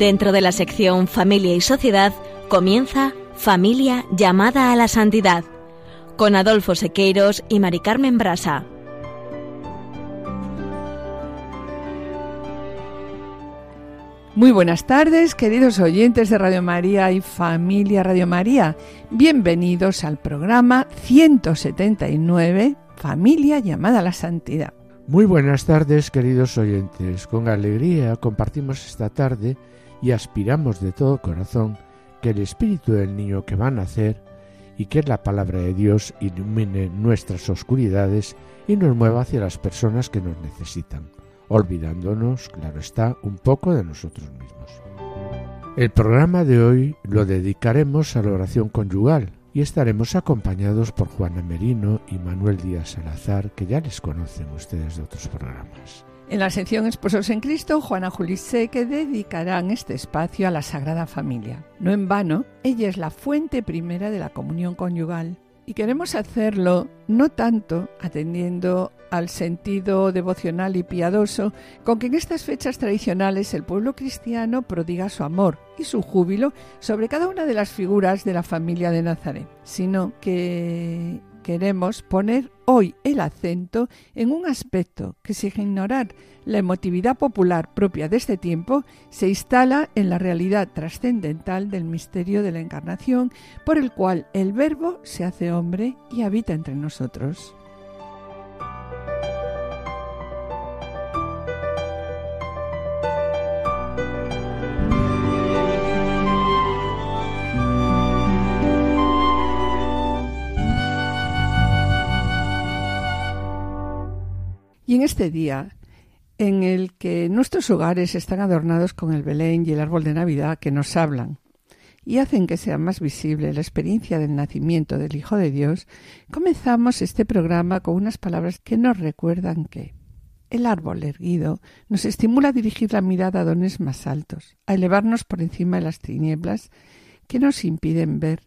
Dentro de la sección Familia y Sociedad comienza Familia llamada a la santidad con Adolfo Sequeiros y Mari Carmen Brasa. Muy buenas tardes, queridos oyentes de Radio María y familia Radio María. Bienvenidos al programa 179, Familia llamada a la Santidad. Muy buenas tardes, queridos oyentes. Con alegría compartimos esta tarde y aspiramos de todo corazón que el espíritu del niño que va a nacer y que la palabra de Dios ilumine nuestras oscuridades y nos mueva hacia las personas que nos necesitan olvidándonos, claro está, un poco de nosotros mismos. El programa de hoy lo dedicaremos a la oración conyugal y estaremos acompañados por Juana Merino y Manuel Díaz Salazar, que ya les conocen ustedes de otros programas. En la sección Esposos en Cristo, Juana Julise que dedicarán este espacio a la Sagrada Familia. No en vano, ella es la fuente primera de la comunión conyugal y queremos hacerlo no tanto atendiendo al sentido devocional y piadoso con que en estas fechas tradicionales el pueblo cristiano prodiga su amor y su júbilo sobre cada una de las figuras de la familia de Nazaret, sino que queremos poner hoy el acento en un aspecto que sin ignorar la emotividad popular propia de este tiempo se instala en la realidad trascendental del misterio de la encarnación por el cual el Verbo se hace hombre y habita entre nosotros. Y en este día, en el que nuestros hogares están adornados con el Belén y el árbol de Navidad que nos hablan y hacen que sea más visible la experiencia del nacimiento del Hijo de Dios, comenzamos este programa con unas palabras que nos recuerdan que el árbol erguido nos estimula a dirigir la mirada a dones más altos, a elevarnos por encima de las tinieblas que nos impiden ver,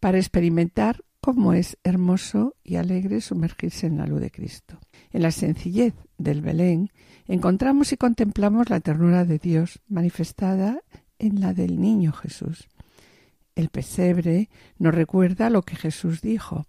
para experimentar cómo es hermoso y alegre sumergirse en la luz de Cristo. En la sencillez del Belén encontramos y contemplamos la ternura de Dios manifestada en la del niño Jesús. El pesebre nos recuerda lo que Jesús dijo.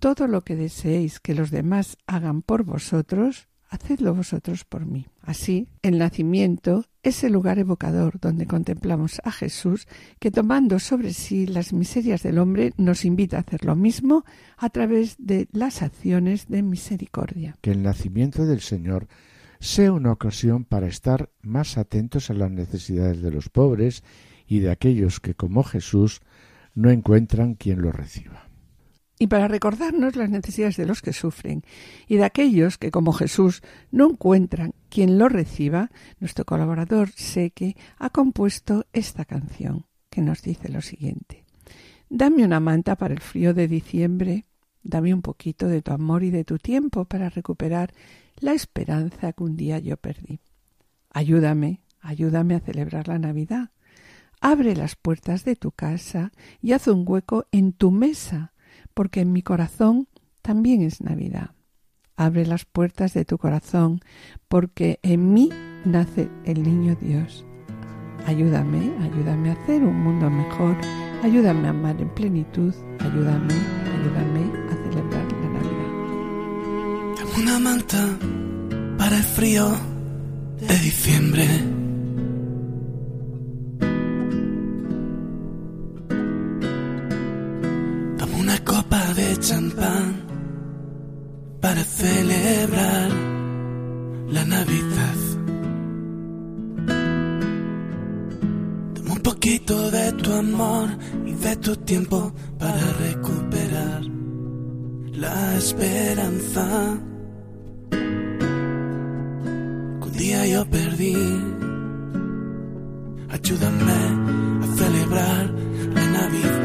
Todo lo que deseéis que los demás hagan por vosotros, hacedlo vosotros por mí. Así, el nacimiento es el lugar evocador donde contemplamos a Jesús que tomando sobre sí las miserias del hombre nos invita a hacer lo mismo a través de las acciones de misericordia. Que el nacimiento del Señor sea una ocasión para estar más atentos a las necesidades de los pobres y de aquellos que, como Jesús, no encuentran quien los reciba y para recordarnos las necesidades de los que sufren y de aquellos que, como Jesús, no encuentran quien lo reciba, nuestro colaborador Seque ha compuesto esta canción que nos dice lo siguiente. Dame una manta para el frío de diciembre, dame un poquito de tu amor y de tu tiempo para recuperar la esperanza que un día yo perdí. Ayúdame, ayúdame a celebrar la Navidad. Abre las puertas de tu casa y haz un hueco en tu mesa porque en mi corazón también es Navidad. Abre las puertas de tu corazón, porque en mí nace el niño Dios. Ayúdame, ayúdame a hacer un mundo mejor, ayúdame a amar en plenitud, ayúdame, ayúdame a celebrar la Navidad. una manta para el frío de diciembre champán para celebrar la Navidad. Dame un poquito de tu amor y de tu tiempo para recuperar la esperanza que un día yo perdí. Ayúdame a celebrar la Navidad.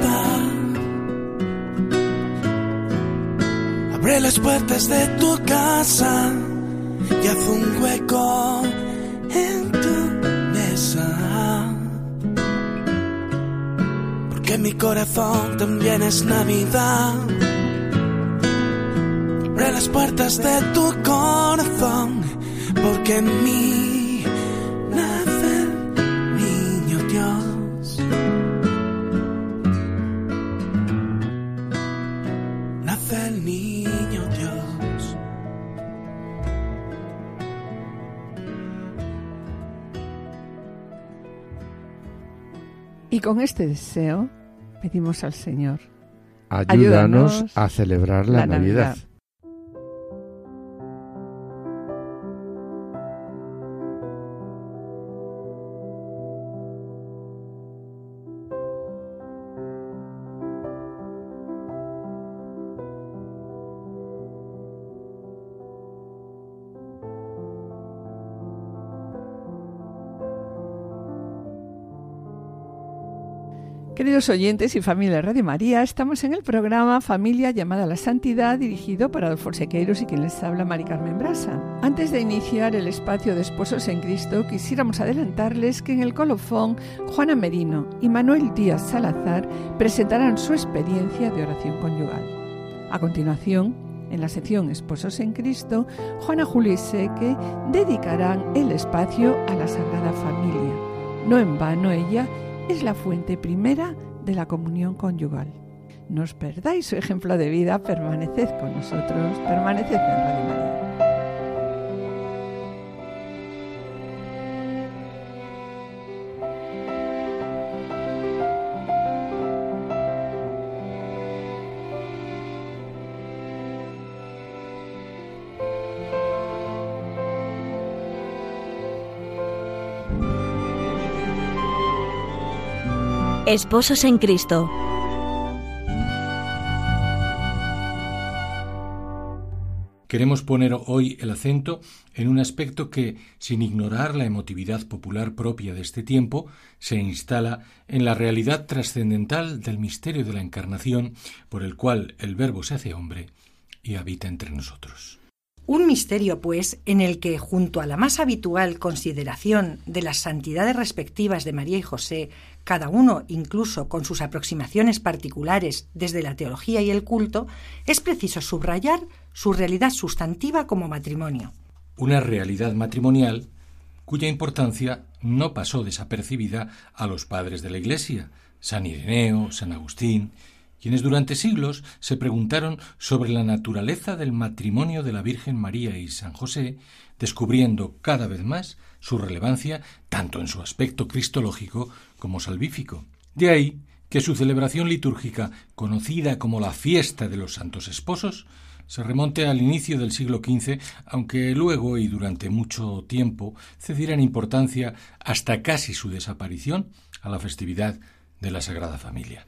Abre las puertas de tu casa y haz un hueco en tu mesa. Porque mi corazón también es Navidad. Abre las puertas de tu corazón porque en con este deseo pedimos al Señor. Ayúdanos, a celebrar la, Navidad. Queridos oyentes y familia de Radio María, estamos en el programa Familia llamada a la Santidad, dirigido por Adolfo Sequeiros y quien les habla, Mari Carmen Brasa. Antes de iniciar el espacio de Esposos en Cristo, quisiéramos adelantarles que en el colofón, Juana Merino y Manuel Díaz Salazar presentarán su experiencia de oración conyugal. A continuación, en la sección Esposos en Cristo, Juana Julio y Seque dedicarán el espacio a la Sagrada Familia. No en vano ella es la fuente primera de la comunión conyugal. No os perdáis su ejemplo de vida, permaneced con nosotros, permaneced en Radio María. Esposos en Cristo. Queremos poner hoy el acento en un aspecto que, sin ignorar la emotividad popular propia de este tiempo, se instala en la realidad trascendental del misterio de la Encarnación, por el cual el Verbo se hace hombre y habita entre nosotros. Un misterio, pues, en el que, junto a la más habitual consideración de las santidades respectivas de María y José, cada uno incluso con sus aproximaciones particulares desde la teología y el culto, es preciso subrayar su realidad sustantiva como matrimonio. Una realidad matrimonial cuya importancia no pasó desapercibida a los padres de la Iglesia, San Ireneo, San Agustín, quienes durante siglos se preguntaron sobre la naturaleza del matrimonio de la Virgen María y San José, descubriendo cada vez más su relevancia tanto en su aspecto cristológico como salvífico. De ahí que su celebración litúrgica, conocida como la fiesta de los santos esposos, se remonte al inicio del siglo XV, aunque luego y durante mucho tiempo cedieran importancia hasta casi su desaparición a la festividad de la Sagrada Familia.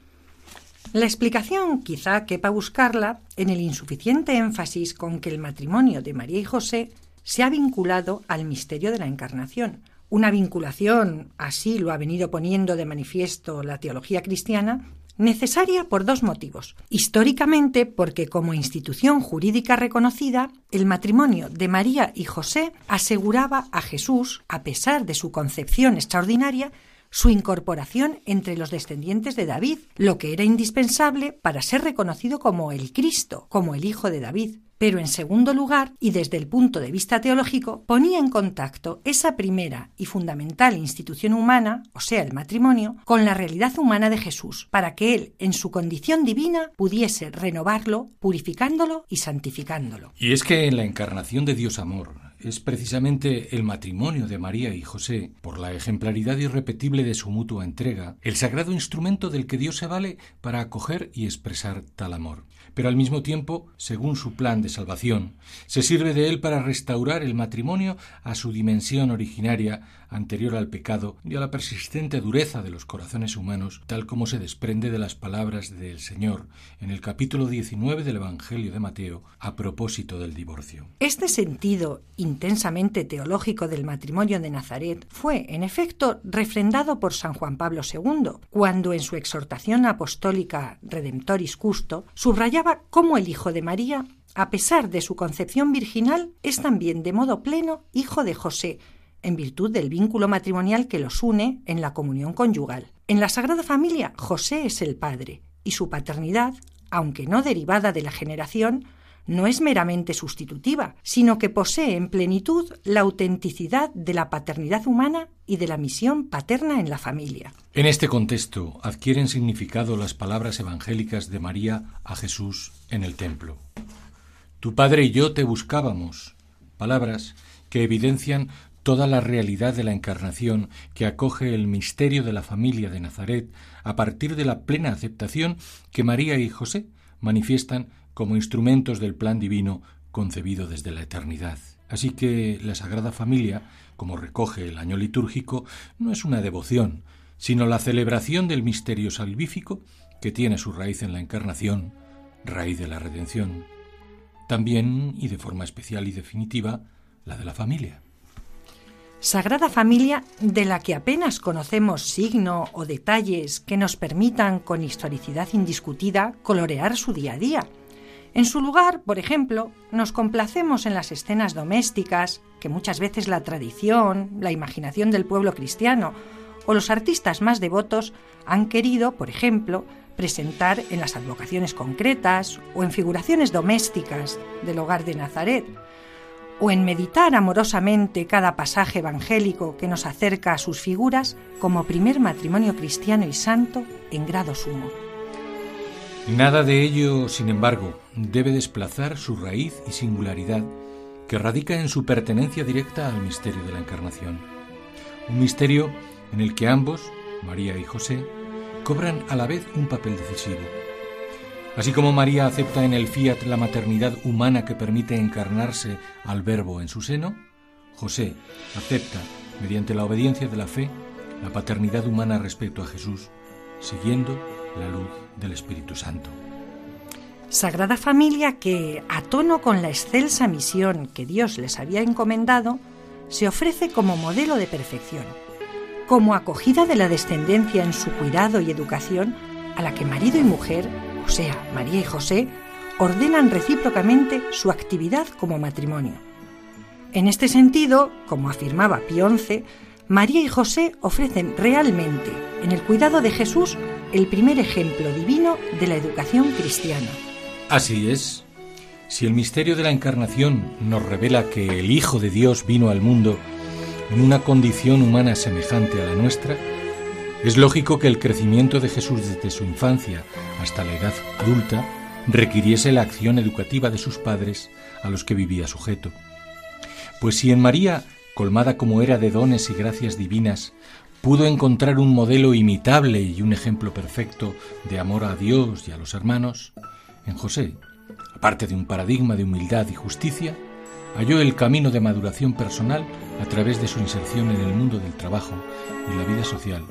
La explicación quizá quepa buscarla en el insuficiente énfasis con que el matrimonio de María y José se ha vinculado al misterio de la Encarnación, una vinculación, así lo ha venido poniendo de manifiesto la teología cristiana, necesaria por dos motivos. Históricamente, porque como institución jurídica reconocida, el matrimonio de María y José aseguraba a Jesús, a pesar de su concepción extraordinaria, su incorporación entre los descendientes de David, lo que era indispensable para ser reconocido como el Cristo, como el Hijo de David. Pero en segundo lugar, y desde el punto de vista teológico, ponía en contacto esa primera y fundamental institución humana, o sea, el matrimonio, con la realidad humana de Jesús, para que él, en su condición divina, pudiese renovarlo, purificándolo y santificándolo. Y es que en la encarnación de Dios amor, es precisamente el matrimonio de María y José, por la ejemplaridad irrepetible de su mutua entrega, el sagrado instrumento del que Dios se vale para acoger y expresar tal amor. Pero al mismo tiempo, según su plan de salvación, se sirve de él para restaurar el matrimonio a su dimensión originaria anterior al pecado y a la persistente dureza de los corazones humanos, tal como se desprende de las palabras del Señor en el capítulo 19 del Evangelio de Mateo a propósito del divorcio. Este sentido intensamente teológico del matrimonio de Nazaret fue, en efecto, refrendado por San Juan Pablo II, cuando en su exhortación apostólica Redemptoris Custo subrayaba cómo el Hijo de María a pesar de su concepción virginal, es también de modo pleno hijo de José, en virtud del vínculo matrimonial que los une en la comunión conyugal. En la Sagrada Familia, José es el padre, y su paternidad, aunque no derivada de la generación, no es meramente sustitutiva, sino que posee en plenitud la autenticidad de la paternidad humana y de la misión paterna en la familia. En este contexto adquieren significado las palabras evangélicas de María a Jesús en el templo. Tu padre y yo te buscábamos, palabras que evidencian toda la realidad de la encarnación que acoge el misterio de la familia de Nazaret a partir de la plena aceptación que María y José manifiestan como instrumentos del plan divino concebido desde la eternidad. Así que la Sagrada Familia, como recoge el año litúrgico, no es una devoción, sino la celebración del misterio salvífico que tiene su raíz en la encarnación, raíz de la redención. También, y de forma especial y definitiva, la de la familia. Sagrada Familia de la que apenas conocemos signo o detalles que nos permitan con historicidad indiscutida colorear su día a día. En su lugar, por ejemplo, nos complacemos en las escenas domésticas que muchas veces la tradición, la imaginación del pueblo cristiano o los artistas más devotos han querido, por ejemplo, presentar en las advocaciones concretas o en figuraciones domésticas del hogar de Nazaret, o en meditar amorosamente cada pasaje evangélico que nos acerca a sus figuras como primer matrimonio cristiano y santo en grado sumo. Nada de ello, sin embargo, debe desplazar su raíz y singularidad que radica en su pertenencia directa al misterio de la Encarnación. Un misterio en el que ambos, María y José, cobran a la vez un papel decisivo. Así como María acepta en el fiat la maternidad humana que permite encarnarse al Verbo en su seno, José acepta, mediante la obediencia de la fe, la paternidad humana respecto a Jesús, siguiendo la luz del Espíritu Santo. Sagrada Familia que, a tono con la excelsa misión que Dios les había encomendado, se ofrece como modelo de perfección, como acogida de la descendencia en su cuidado y educación a la que marido y mujer o sea, María y José, ordenan recíprocamente su actividad como matrimonio. En este sentido, como afirmaba Pío XI, María y José ofrecen realmente, en el cuidado de Jesús, el primer ejemplo divino de la educación cristiana. Así es. Si el misterio de la encarnación nos revela que el Hijo de Dios vino al mundo en una condición humana semejante a la nuestra, es lógico que el crecimiento de Jesús desde su infancia hasta la edad adulta requiriese la acción educativa de sus padres a los que vivía sujeto. Pues si en María, colmada como era de dones y gracias divinas, pudo encontrar un modelo imitable y un ejemplo perfecto de amor a Dios y a los hermanos, en José, aparte de un paradigma de humildad y justicia, halló el camino de maduración personal a través de su inserción en el mundo del trabajo y la vida social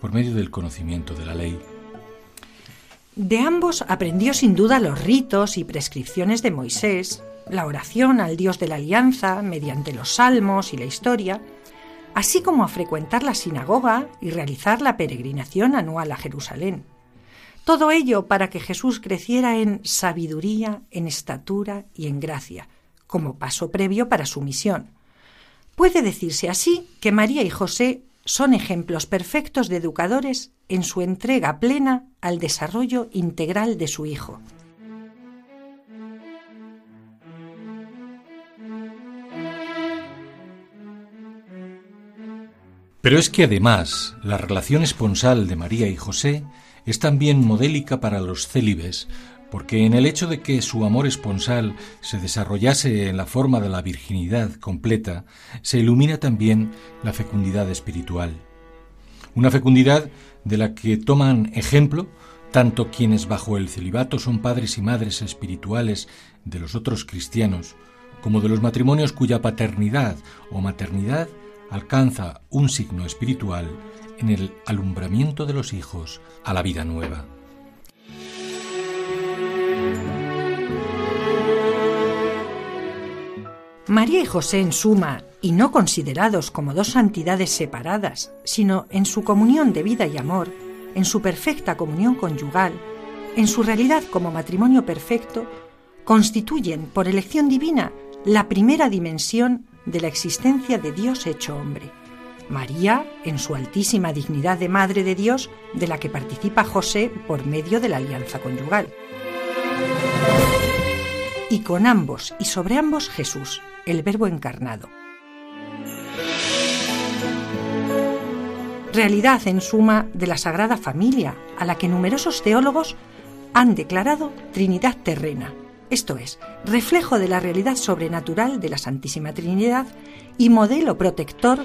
por medio del conocimiento de la ley. De ambos aprendió sin duda los ritos y prescripciones de Moisés, la oración al Dios de la Alianza mediante los salmos y la historia, así como a frecuentar la sinagoga y realizar la peregrinación anual a Jerusalén. Todo ello para que Jesús creciera en sabiduría, en estatura y en gracia, como paso previo para su misión. Puede decirse así que María y José son ejemplos perfectos de educadores en su entrega plena al desarrollo integral de su hijo. Pero es que además la relación esponsal de María y José es también modélica para los célibes, porque en el hecho de que su amor esponsal se desarrollase en la forma de la virginidad completa, se ilumina también la fecundidad espiritual. Una fecundidad de la que toman ejemplo tanto quienes bajo el celibato son padres y madres espirituales de los otros cristianos, como de los matrimonios cuya paternidad o maternidad alcanza un signo espiritual en el alumbramiento de los hijos a la vida nueva. María y José en suma, y no considerados como dos santidades separadas, sino en su comunión de vida y amor, en su perfecta comunión conyugal, en su realidad como matrimonio perfecto, constituyen, por elección divina, la primera dimensión de la existencia de Dios hecho hombre. María, en su altísima dignidad de Madre de Dios, de la que participa José por medio de la alianza conyugal. Y con ambos y sobre ambos Jesús, el Verbo encarnado. Realidad, en suma, de la Sagrada Familia, a la que numerosos teólogos han declarado Trinidad terrena, esto es, reflejo de la realidad sobrenatural de la Santísima Trinidad y modelo protector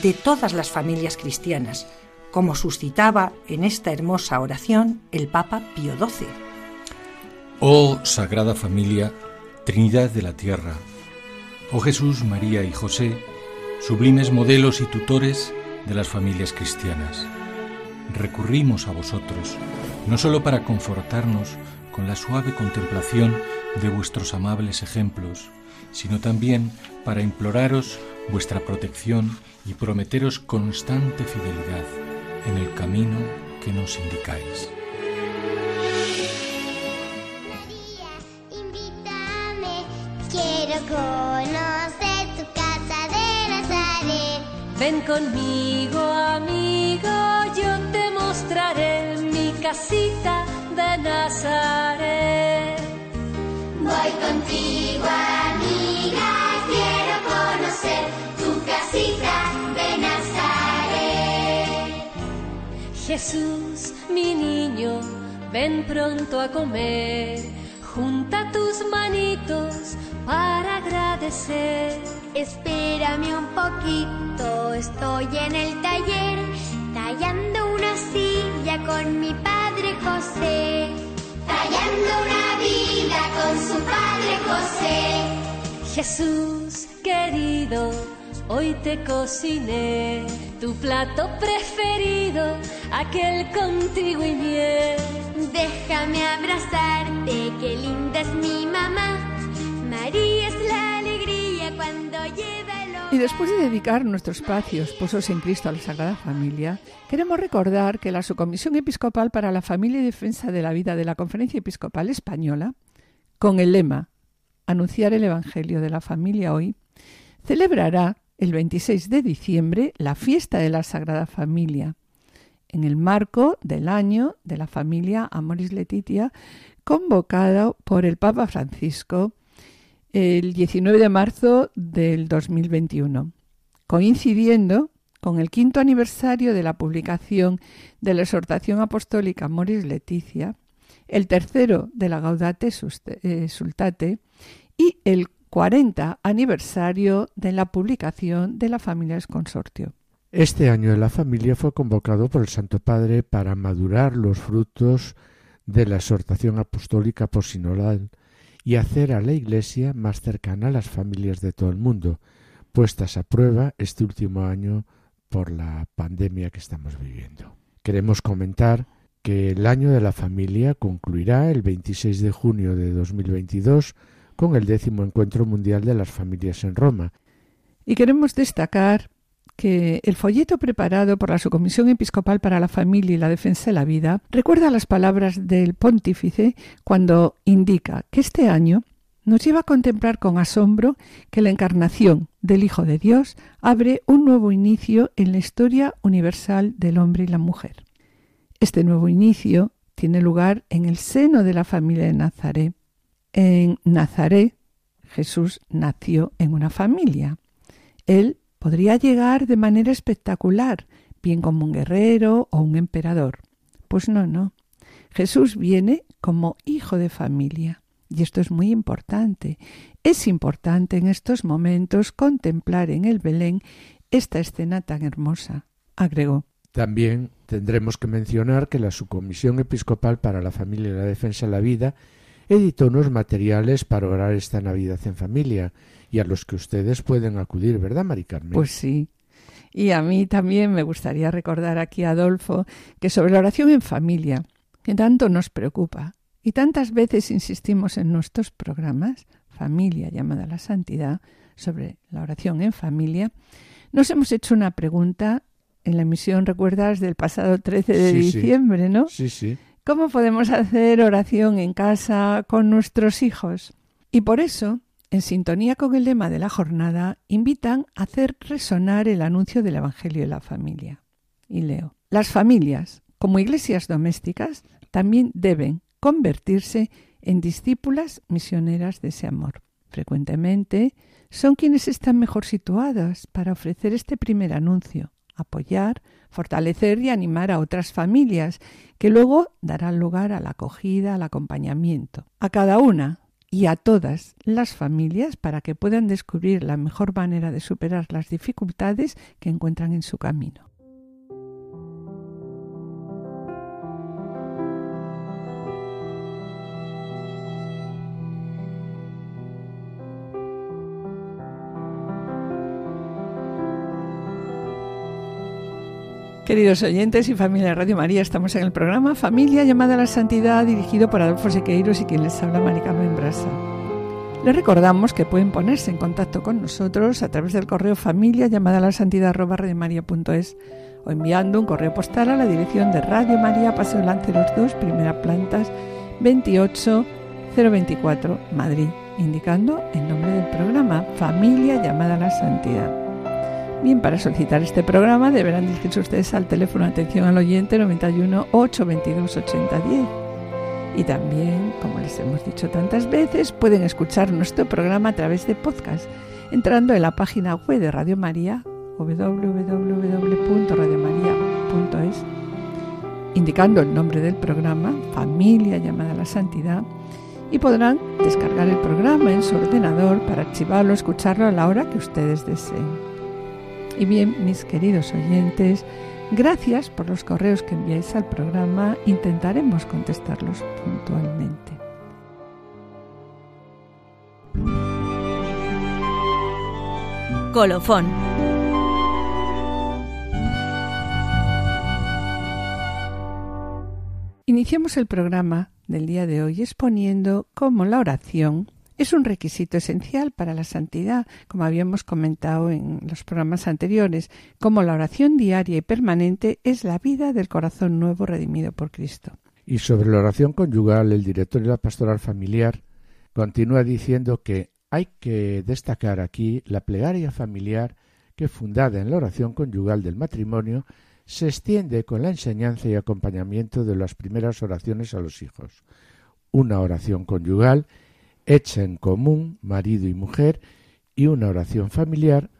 de todas las familias cristianas, como suscitaba en esta hermosa oración el Papa Pío XII. Oh Sagrada Familia, Trinidad de la Tierra, oh Jesús, María y José, sublimes modelos y tutores de las familias cristianas. Recurrimos a vosotros, no solo para confortarnos con la suave contemplación de vuestros amables ejemplos, sino también para imploraros vuestra protección y prometeros constante fidelidad en el camino que nos indicáis. Ven conmigo, amigo, yo te mostraré mi casita de Nazaret. Voy contigo, amiga, quiero conocer tu casita de Nazaret. Jesús, mi niño, ven pronto a comer. Junta tus manitos para agradecer. Espérame un poquito, estoy en el taller, tallando una silla con mi padre José. Tallando una vida con su padre José. Jesús querido, hoy te cociné tu plato preferido, aquel contigo y miel. Déjame abrazarte, qué linda es mi mamá. Después de dedicar nuestro espacio Esposos en Cristo a la Sagrada Familia, queremos recordar que la Subcomisión Episcopal para la Familia y Defensa de la Vida de la Conferencia Episcopal Española, con el lema Anunciar el Evangelio de la Familia hoy, celebrará el 26 de diciembre la fiesta de la Sagrada Familia, en el marco del año de la familia Amoris Letitia, convocado por el Papa Francisco el 19 de marzo del 2021, coincidiendo con el quinto aniversario de la publicación de la exhortación apostólica Amoris Leticia, el tercero de la Gaudate Sultate y el 40 aniversario de la publicación de la Familias Consortio. Este año de la familia fue convocado por el Santo Padre para madurar los frutos de la exhortación apostólica posinodal y hacer a la Iglesia más cercana a las familias de todo el mundo, puestas a prueba este último año por la pandemia que estamos viviendo. Queremos comentar que el año de la familia concluirá el 26 de junio de 2022 con el décimo encuentro mundial de las familias en Roma. Y queremos destacar que el folleto preparado por la Subcomisión Episcopal para la Familia y la Defensa de la Vida recuerda las palabras del pontífice cuando indica que este año nos lleva a contemplar con asombro que la encarnación del Hijo de Dios abre un nuevo inicio en la historia universal del hombre y la mujer. Este nuevo inicio tiene lugar en el seno de la familia de Nazaret. En Nazaret, Jesús nació en una familia. Él podría llegar de manera espectacular, bien como un guerrero o un emperador. Pues no, no. Jesús viene como hijo de familia. Y esto es muy importante. Es importante en estos momentos contemplar en el Belén esta escena tan hermosa, agregó. También tendremos que mencionar que la Subcomisión Episcopal para la Familia y la Defensa de la Vida editó unos materiales para orar esta Navidad en familia y a los que ustedes pueden acudir, ¿verdad, Mari Carmen? Pues sí. Y a mí también me gustaría recordar aquí a Adolfo que sobre la oración en familia, que tanto nos preocupa y tantas veces insistimos en nuestros programas, Familia llamada a la Santidad, sobre la oración en familia, nos hemos hecho una pregunta en la emisión, recuerdas, del pasado 13 de Sí, sí. diciembre, ¿no? Sí, sí. ¿Cómo podemos hacer oración en casa con nuestros hijos? Y por eso, en sintonía con el lema de la jornada, invitan a hacer resonar el anuncio del Evangelio de la familia. Y leo, las familias, como iglesias domésticas, también deben convertirse en discípulas misioneras de ese amor. Frecuentemente son quienes están mejor situadas para ofrecer este primer anuncio, apoyar, fortalecer y animar a otras familias, que luego darán lugar a la acogida, al acompañamiento. A cada una y a todas las familias para que puedan descubrir la mejor manera de superar las dificultades que encuentran en su camino. Queridos oyentes y familia de Radio María, estamos en el programa Familia llamada a la Santidad, dirigido por Adolfo Sequeiros y quien les habla, Maricarmen Brasa. Les recordamos que pueden ponerse en contacto con nosotros a través del correo familia llamada a la santidad o enviando un correo postal a la dirección de Radio María, Paseo Lanceros 2, primera plantas 28024, Madrid, indicando el nombre del programa Familia llamada a la Santidad. Bien, para solicitar este programa deberán dirigirse ustedes al teléfono atención al oyente 91 822 8010. Y también, como les hemos dicho tantas veces, pueden escuchar nuestro programa a través de podcast, entrando en la página web de Radio María, www.radiomaria.es, indicando el nombre del programa, Familia llamada a la Santidad, y podrán descargar el programa en su ordenador para archivarlo o escucharlo a la hora que ustedes deseen. Y bien, mis queridos oyentes, gracias por los correos que enviáis al programa. Intentaremos contestarlos puntualmente. Colofón. Iniciamos el programa del día de hoy exponiendo cómo la oración es un requisito esencial para la santidad, como habíamos comentado en los programas anteriores, como la oración diaria y permanente es la vida del corazón nuevo redimido por Cristo. Y sobre la oración conyugal, el director de la pastoral familiar continúa diciendo que hay que destacar aquí la plegaria familiar que, fundada en la oración conyugal del matrimonio, se extiende con la enseñanza y acompañamiento de las primeras oraciones a los hijos. Una oración conyugal hecha en común marido y mujer y una oración familiar,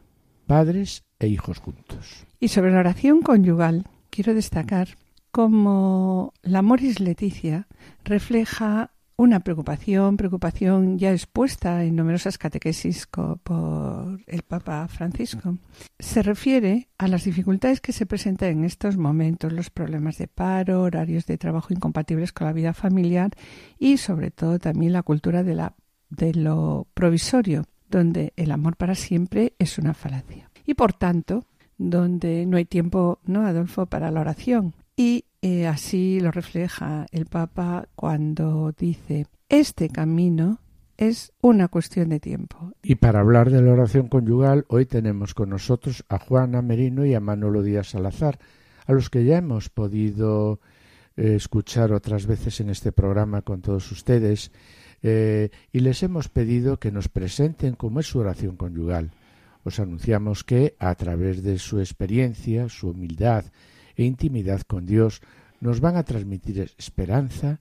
padres e hijos juntos. Y sobre la oración conyugal, quiero destacar cómo la Moris Leticia refleja una preocupación, preocupación ya expuesta en numerosas catequesis por el Papa Francisco. Se refiere a las dificultades que se presentan en estos momentos, los problemas de paro, horarios de trabajo incompatibles con la vida familiar y sobre todo también la cultura de, lo provisorio, donde el amor para siempre es una falacia. Y por tanto, donde no hay tiempo, ¿no, Adolfo?, para la oración. Y eh, así lo refleja el Papa cuando dice, este camino es una cuestión de tiempo. Y para hablar de la oración conyugal, hoy tenemos con nosotros a Juana Merino y a Manolo Díaz Salazar, a los que ya hemos podido eh, escuchar otras veces en este programa con todos ustedes, eh, y les hemos pedido que nos presenten cómo es su oración conyugal. Os anunciamos que, a través de su experiencia, su humildad, e intimidad con Dios nos van a transmitir esperanza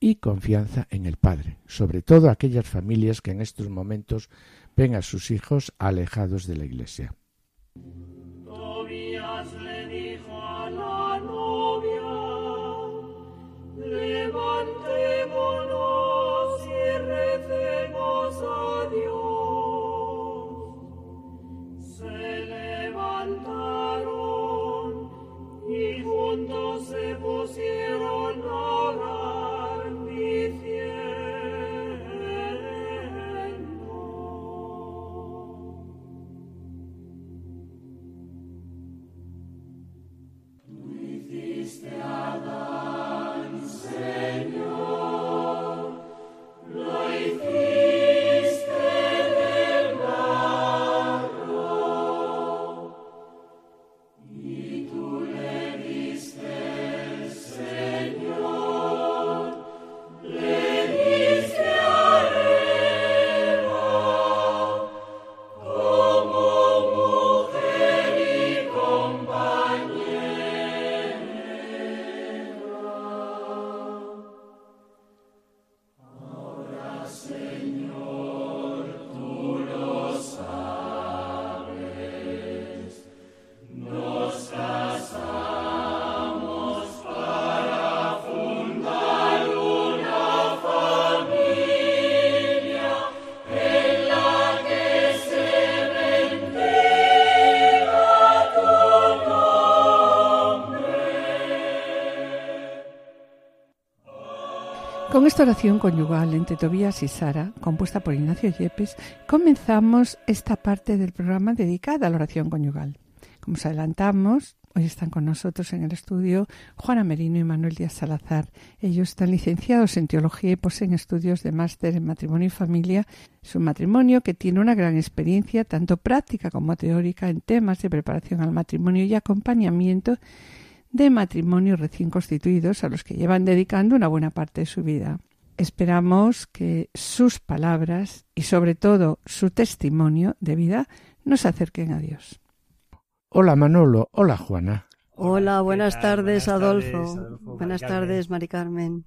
y confianza en el Padre, sobre todo aquellas familias que en estos momentos ven a sus hijos alejados de la Iglesia. Con esta oración conyugal entre Tobías y Sara, compuesta por Ignacio Yepes, comenzamos esta parte del programa dedicada a la oración conyugal. Como os adelantamos, hoy están con nosotros en el estudio Juana Merino y Manuel Díaz Salazar. Ellos están licenciados en teología y poseen estudios de máster en matrimonio y familia. Es un matrimonio que tiene una gran experiencia, tanto práctica como teórica, en temas de preparación al matrimonio y acompañamiento de matrimonios recién constituidos a los que llevan dedicando una buena parte de su vida. Esperamos que sus palabras y sobre todo su testimonio de vida nos acerquen a Dios. Hola Manolo, hola Juana. Hola, buenas tardes, Adolfo. Buenas tardes, Mari Carmen.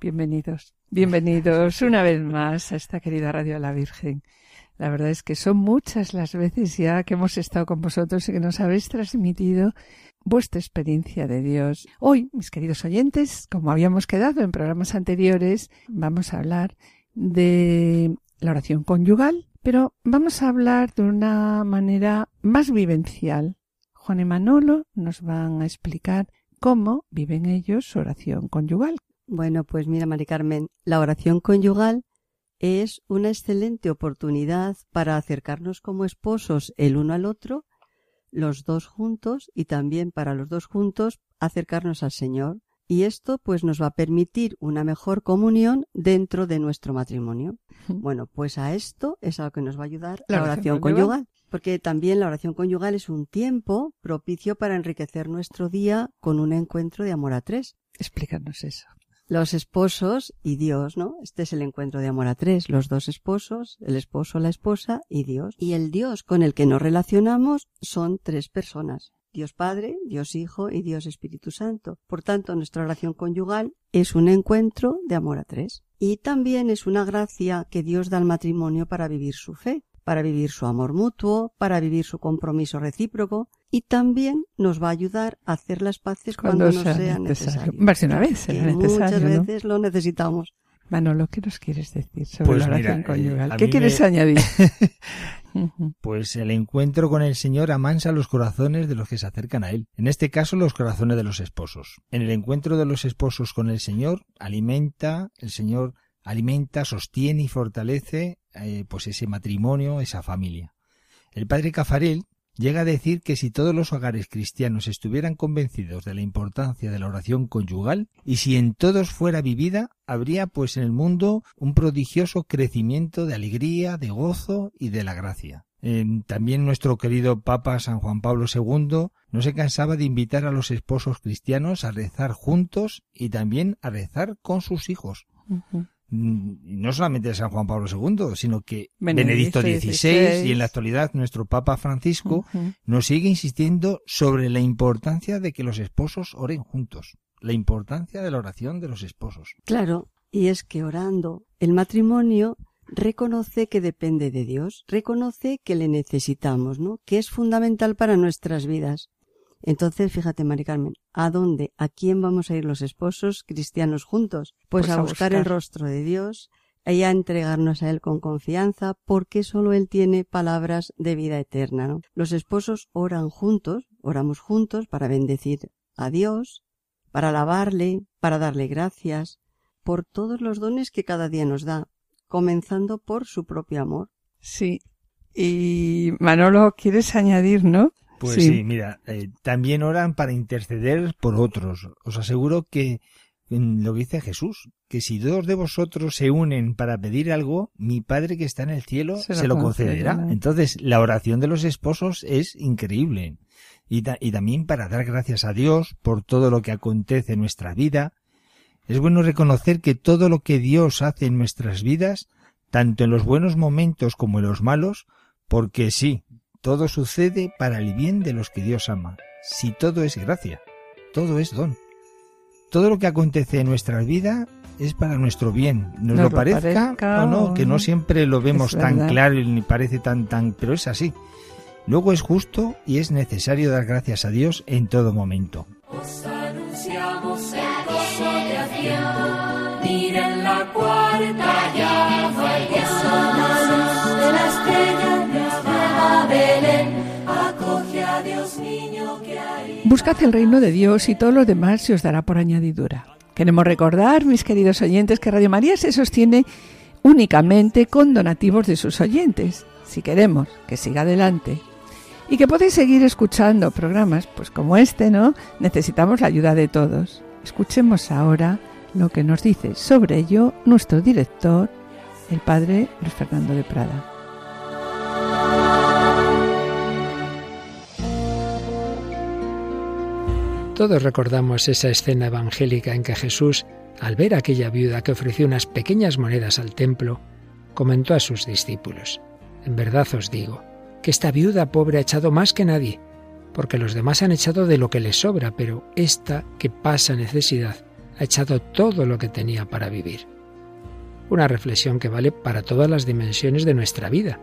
Bienvenidos, bienvenidos una vez más a esta querida Radio de la Virgen. La verdad es que son muchas las veces ya que hemos estado con vosotros y que nos habéis transmitido vuestra experiencia de Dios. Hoy, mis queridos oyentes, como habíamos quedado en programas anteriores, vamos a hablar de la oración conyugal, pero vamos a hablar de una manera más vivencial. Juan y Manolo nos van a explicar cómo viven ellos su oración conyugal. Bueno, pues mira, Mari Carmen, la oración conyugal es una excelente oportunidad para acercarnos como esposos el uno al otro los dos juntos y también para los dos juntos acercarnos al Señor. Y esto pues nos va a permitir una mejor comunión dentro de nuestro matrimonio. Bueno, pues a esto es a lo que nos va a ayudar la, oración, conyugal. Porque también la oración conyugal es un tiempo propicio para enriquecer nuestro día con un encuentro de amor a tres. Explícanos eso los esposos y Dios, ¿no? Este es el encuentro de amor a tres, los dos esposos, el esposo, la esposa y Dios. Y el Dios con el que nos relacionamos son tres personas. Dios Padre, Dios Hijo y Dios Espíritu Santo. Por tanto, nuestra oración conyugal es un encuentro de amor a tres. Y también es una gracia que Dios da al matrimonio para vivir su fe, para vivir su amor mutuo, para vivir su compromiso recíproco, y también nos va a ayudar a hacer las paces cuando, nos sea, necesario. una vez Muchas veces lo necesitamos. Manolo, ¿qué nos quieres decir sobre pues la oración eh, conyugal? ¿Qué quieres añadir? pues el encuentro con el Señor amansa los corazones de los que se acercan a Él. En este caso, los corazones de los esposos. En el encuentro de los esposos con el Señor, alimenta, el Señor alimenta, sostiene y fortalece eh, pues ese matrimonio, esa familia. El padre Cafarel llega a decir que si todos los hogares cristianos estuvieran convencidos de la importancia de la oración conyugal y si en todos fuera vivida, habría pues en el mundo un prodigioso crecimiento de alegría, de gozo y de la gracia. también nuestro querido Papa San Juan Pablo II no se cansaba de invitar a los esposos cristianos a rezar juntos y también a rezar con sus hijos. No solamente de San Juan Pablo II, sino que Benedicto, XVI, y en la actualidad nuestro Papa Francisco nos sigue insistiendo sobre la importancia de que los esposos oren juntos, la importancia de la oración de los esposos. Claro, y es que orando el matrimonio reconoce que depende de Dios, reconoce que le necesitamos, ¿no? Que es fundamental para nuestras vidas. Entonces, fíjate, Mari Carmen, ¿a dónde, a quién vamos a ir los esposos cristianos juntos? Pues, pues a, buscar, el rostro de Dios y a entregarnos a Él con confianza, porque solo Él tiene palabras de vida eterna. ¿no? Los esposos oran juntos, oramos juntos para bendecir a Dios, para alabarle, para darle gracias, por todos los dones que cada día nos da, comenzando por su propio amor. Sí. Y Manolo, ¿quieres añadir, no? Pues sí, mira, eh, también oran para interceder por otros. Os aseguro que lo que dice Jesús, que si dos de vosotros se unen para pedir algo, mi Padre que está en el cielo se, lo concederá. Entonces, la oración de los esposos es increíble. Y, y también para dar gracias a Dios por todo lo que acontece en nuestra vida. Es bueno reconocer que todo lo que Dios hace en nuestras vidas, tanto en los buenos momentos como en los malos, porque sí, todo sucede para el bien de los que Dios ama. Si todo es gracia, todo es don. Todo lo que acontece en nuestra vida es para nuestro bien, nos, lo, parezca, o no, que no siempre lo vemos tan claro y ni parece tan tan, pero es así. Luego es justo y es necesario dar gracias a Dios en todo momento. la cuarta Buscad el reino de Dios y todo lo demás se os dará por añadidura. Queremos recordar, mis queridos oyentes, que Radio María se sostiene únicamente con donativos de sus oyentes. Si queremos que siga adelante y que podéis seguir escuchando programas pues como este, ¿no? Necesitamos la ayuda de todos. Escuchemos ahora lo que nos dice sobre ello nuestro director, el padre Luis Fernando de Prada. Todos recordamos esa escena evangélica en que Jesús, al ver aquella viuda que ofreció unas pequeñas monedas al templo, comentó a sus discípulos, En verdad os digo, que esta viuda pobre ha echado más que nadie, porque los demás han echado de lo que les sobra, pero esta que pasa necesidad ha echado todo lo que tenía para vivir. Una reflexión que vale para todas las dimensiones de nuestra vida,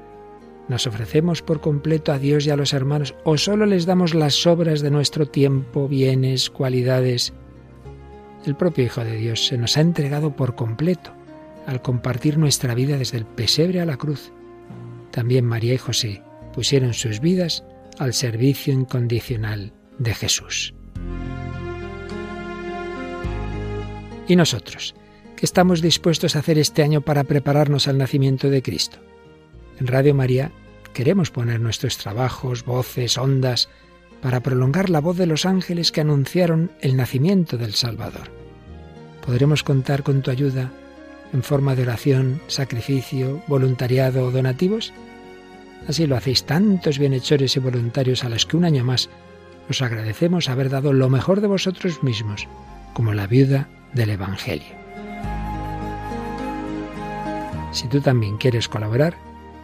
¿Nos ofrecemos por completo a Dios y a los hermanos o solo les damos las sobras de nuestro tiempo, bienes, cualidades? El propio Hijo de Dios se nos ha entregado por completo al compartir nuestra vida desde el pesebre a la cruz. También María y José pusieron sus vidas al servicio incondicional de Jesús. ¿Y nosotros? ¿Qué estamos dispuestos a hacer este año para prepararnos al nacimiento de Cristo? En Radio María queremos poner nuestros trabajos, voces, ondas, para prolongar la voz de los ángeles que anunciaron el nacimiento del Salvador. ¿Podremos contar con tu ayuda en forma de oración, sacrificio, voluntariado o donativos? Así lo hacéis tantos bienhechores y voluntarios a los que un año más os agradecemos haber dado lo mejor de vosotros mismos, como la viuda del Evangelio. Si tú también quieres colaborar,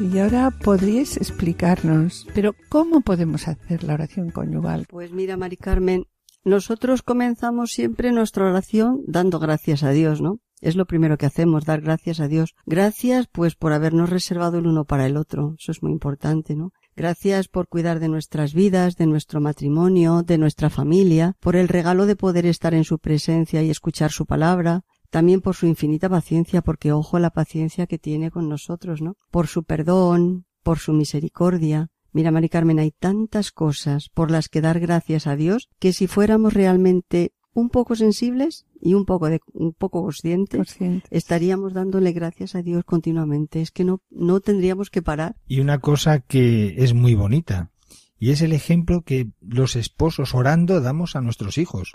Y ahora podríais explicarnos, pero ¿cómo podemos hacer la oración conyugal? Pues mira, Mari Carmen, nosotros comenzamos siempre nuestra oración dando gracias a Dios, ¿no? Es lo primero que hacemos, dar gracias a Dios. Gracias, pues, por habernos reservado el uno para el otro. Eso es muy importante, ¿no? Gracias por cuidar de nuestras vidas, de nuestro matrimonio, de nuestra familia, por el regalo de poder estar en su presencia y escuchar su palabra, también por su infinita paciencia, porque ojo la paciencia que tiene con nosotros, ¿no? Por su perdón, por su misericordia. Mira, Mari Carmen, hay tantas cosas por las que dar gracias a Dios que si fuéramos realmente un poco sensibles y un poco de, un poco conscientes, estaríamos dándole gracias a Dios continuamente. Es que no, no tendríamos que parar. Y una cosa que es muy bonita, y es el ejemplo que los esposos orando damos a nuestros hijos.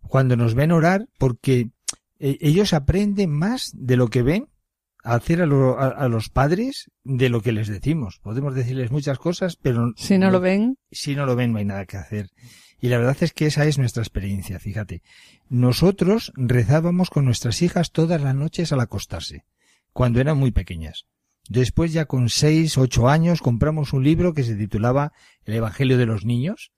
Cuando nos ven orar, porque ellos aprenden más de lo que ven hacer a, los padres de lo que les decimos. Podemos decirles muchas cosas, pero si no, lo ven, si no lo ven no hay nada que hacer. Y la verdad es que esa es nuestra experiencia, fíjate. Nosotros rezábamos con nuestras hijas todas las noches al acostarse, cuando eran muy pequeñas. Después ya con seis, ocho años compramos un libro que se titulaba El Evangelio de los Niños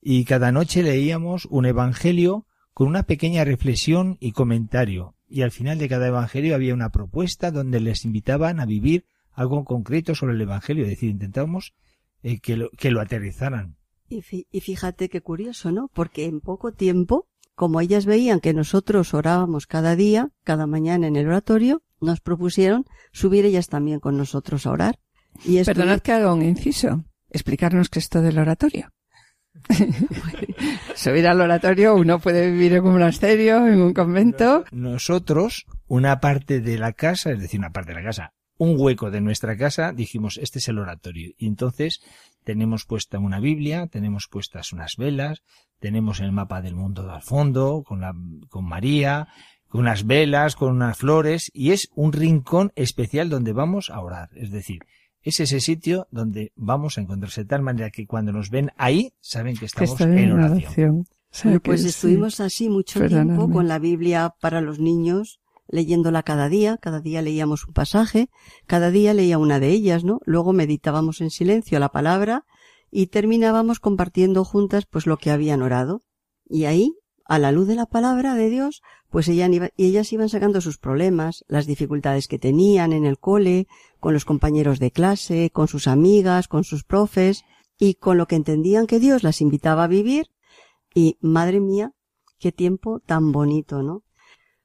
y cada noche leíamos un Evangelio con una pequeña reflexión y comentario, y al final de cada Evangelio había una propuesta donde les invitaban a vivir algo concreto sobre el Evangelio, es decir, intentábamos eh, que, lo, que lo aterrizaran. Y, y fíjate qué curioso, ¿no? Porque en poco tiempo, como ellas veían que nosotros orábamos cada día, cada mañana en el oratorio, nos propusieron subir ellas también con nosotros a orar. Y Perdonad que haga un inciso. Explicarnos qué es esto del oratorio. Subir al oratorio, uno puede vivir en un monasterio, en un convento. Nosotros, una parte de la casa, es decir, una parte de la casa, un hueco de nuestra casa, dijimos, este es el oratorio. Y entonces tenemos puesta una Biblia, tenemos puestas unas velas, tenemos el mapa del mundo al fondo, con, la, con María, con unas velas, con unas flores, y es un rincón especial donde vamos a orar. Es decir, es ese sitio donde vamos a encontrarse de tal manera que cuando nos ven ahí saben que estamos en oración. pues estuvimos así mucho tiempo con la Biblia para los niños, leyéndola cada día, cada día leíamos un pasaje, cada día leía una de ellas, ¿no? Luego meditábamos en silencio la palabra y terminábamos compartiendo juntas pues lo que habían orado. Y ahí a la luz de la palabra de Dios, pues ellas, ellas iban sacando sus problemas, las dificultades que tenían en el cole, con los compañeros de clase, con sus amigas, con sus profes, y con lo que entendían que Dios las invitaba a vivir, y madre mía, qué tiempo tan bonito, ¿no?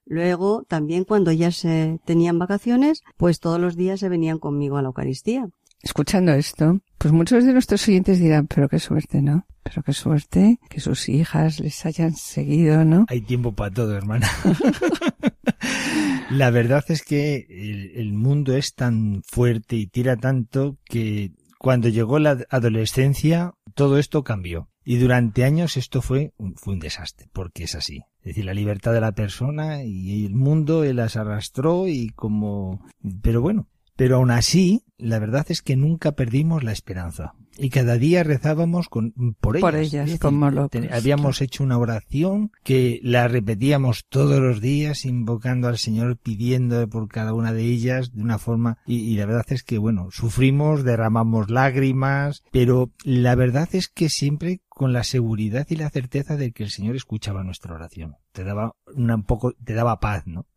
Luego, también cuando ya se tenían vacaciones, pues todos los días se venían conmigo a la Eucaristía. Escuchando esto, pues muchos de nuestros oyentes dirán, pero qué suerte, ¿no? Pero qué suerte que sus hijas les hayan seguido, ¿no? Hay tiempo para todo, hermana. la verdad es que el, mundo es tan fuerte y tira tanto que cuando llegó la adolescencia todo esto cambió. Y durante años esto fue un, fue un desastre, porque es así. Es decir, la libertad de la persona y el mundo las arrastró y como... Pero bueno, pero aún así, la verdad es que nunca perdimos la esperanza. Y cada día rezábamos con, por ellas. Por ellas, como locos. Habíamos hecho una oración que la repetíamos todos los días, invocando al Señor, pidiendo por cada una de ellas de una forma. Y, y la verdad es que, bueno, sufrimos, derramamos lágrimas, pero la verdad es que siempre con la seguridad y la certeza de que el Señor escuchaba nuestra oración. Te daba una, un poco, te daba paz, ¿no?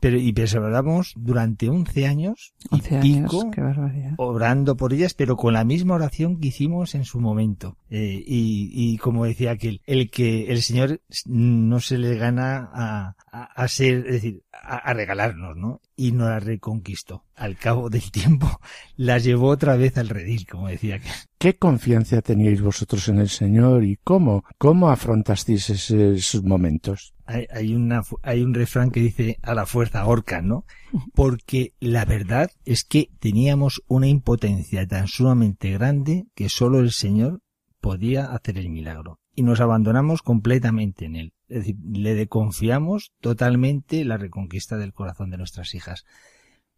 Pero, y perseveramos durante 11 años 11 y años, pico qué barbaridad. orando por ellas, pero con la misma oración que hicimos en su momento. Eh, y, y como decía aquel, el que el Señor no se le gana a, a, a ser, es decir, a, a, regalarnos, ¿no? Y nos la reconquistó. Al cabo del tiempo, las llevó otra vez al redil, como decía aquel. ¿Qué confianza teníais vosotros en el Señor y cómo, cómo afrontasteis esos momentos? Hay, hay, una, hay un refrán que dice a la fuerza horca, ¿no? Porque la verdad es que teníamos una impotencia tan sumamente grande que solo el Señor podía hacer el milagro. Y nos abandonamos completamente en Él. Es decir, le confiamos totalmente la reconquista del corazón de nuestras hijas.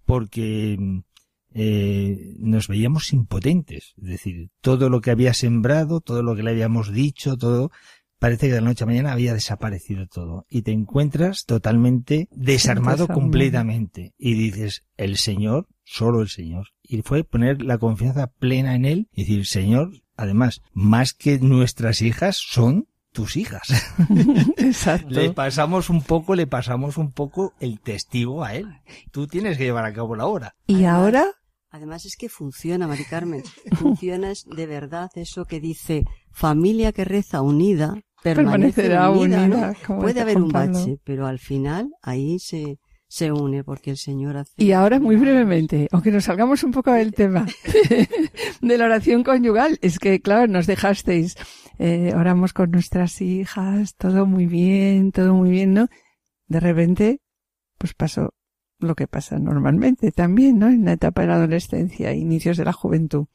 Porque eh, nos veíamos impotentes. Es decir, todo lo que había sembrado, todo lo que le habíamos dicho, todo, parece que de la noche a mañana había desaparecido todo. Y te encuentras totalmente desarmado completamente. Y dices, el Señor, solo el Señor. Y fue poner la confianza plena en Él y decir, Señor, además, más que nuestras hijas, son tus hijas. Exacto. Le pasamos un poco, le pasamos un poco el testigo a él. Tú tienes que llevar a cabo la obra. ¿Y Además, ahora? Además es que funciona, Mari Carmen. Funciona es de verdad eso que dice familia que reza unida permanecerá unida. unida ¿no? Puede haber un bache, pero al final ahí se, se une porque el Señor hace. Y ahora muy brevemente, aunque nos salgamos un poco del tema de la oración conyugal, es que claro, nos dejasteis, eh, oramos con nuestras hijas, todo muy bien, todo muy bien, ¿no? De repente, pues pasó lo que pasa normalmente también, ¿no? En la etapa de la adolescencia, inicios de la juventud.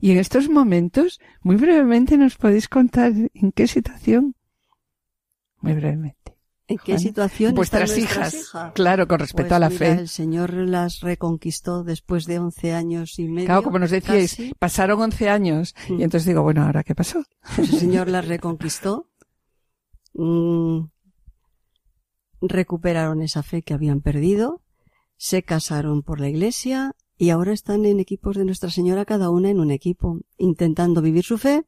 Y en estos momentos, muy brevemente, nos podéis contar en qué situación. Muy brevemente. ¿En qué situación vuestras están hijas? hijas? Claro, con respecto pues a la mira, fe. El Señor las reconquistó después de 11 años y medio. Claro, como nos decíais, casi. pasaron 11 años. Y entonces digo, bueno, ¿ahora qué pasó? Pues el Señor las reconquistó. Mm, recuperaron esa fe que habían perdido. Se casaron por la iglesia y ahora están en equipos de Nuestra Señora, cada una en un equipo, intentando vivir su fe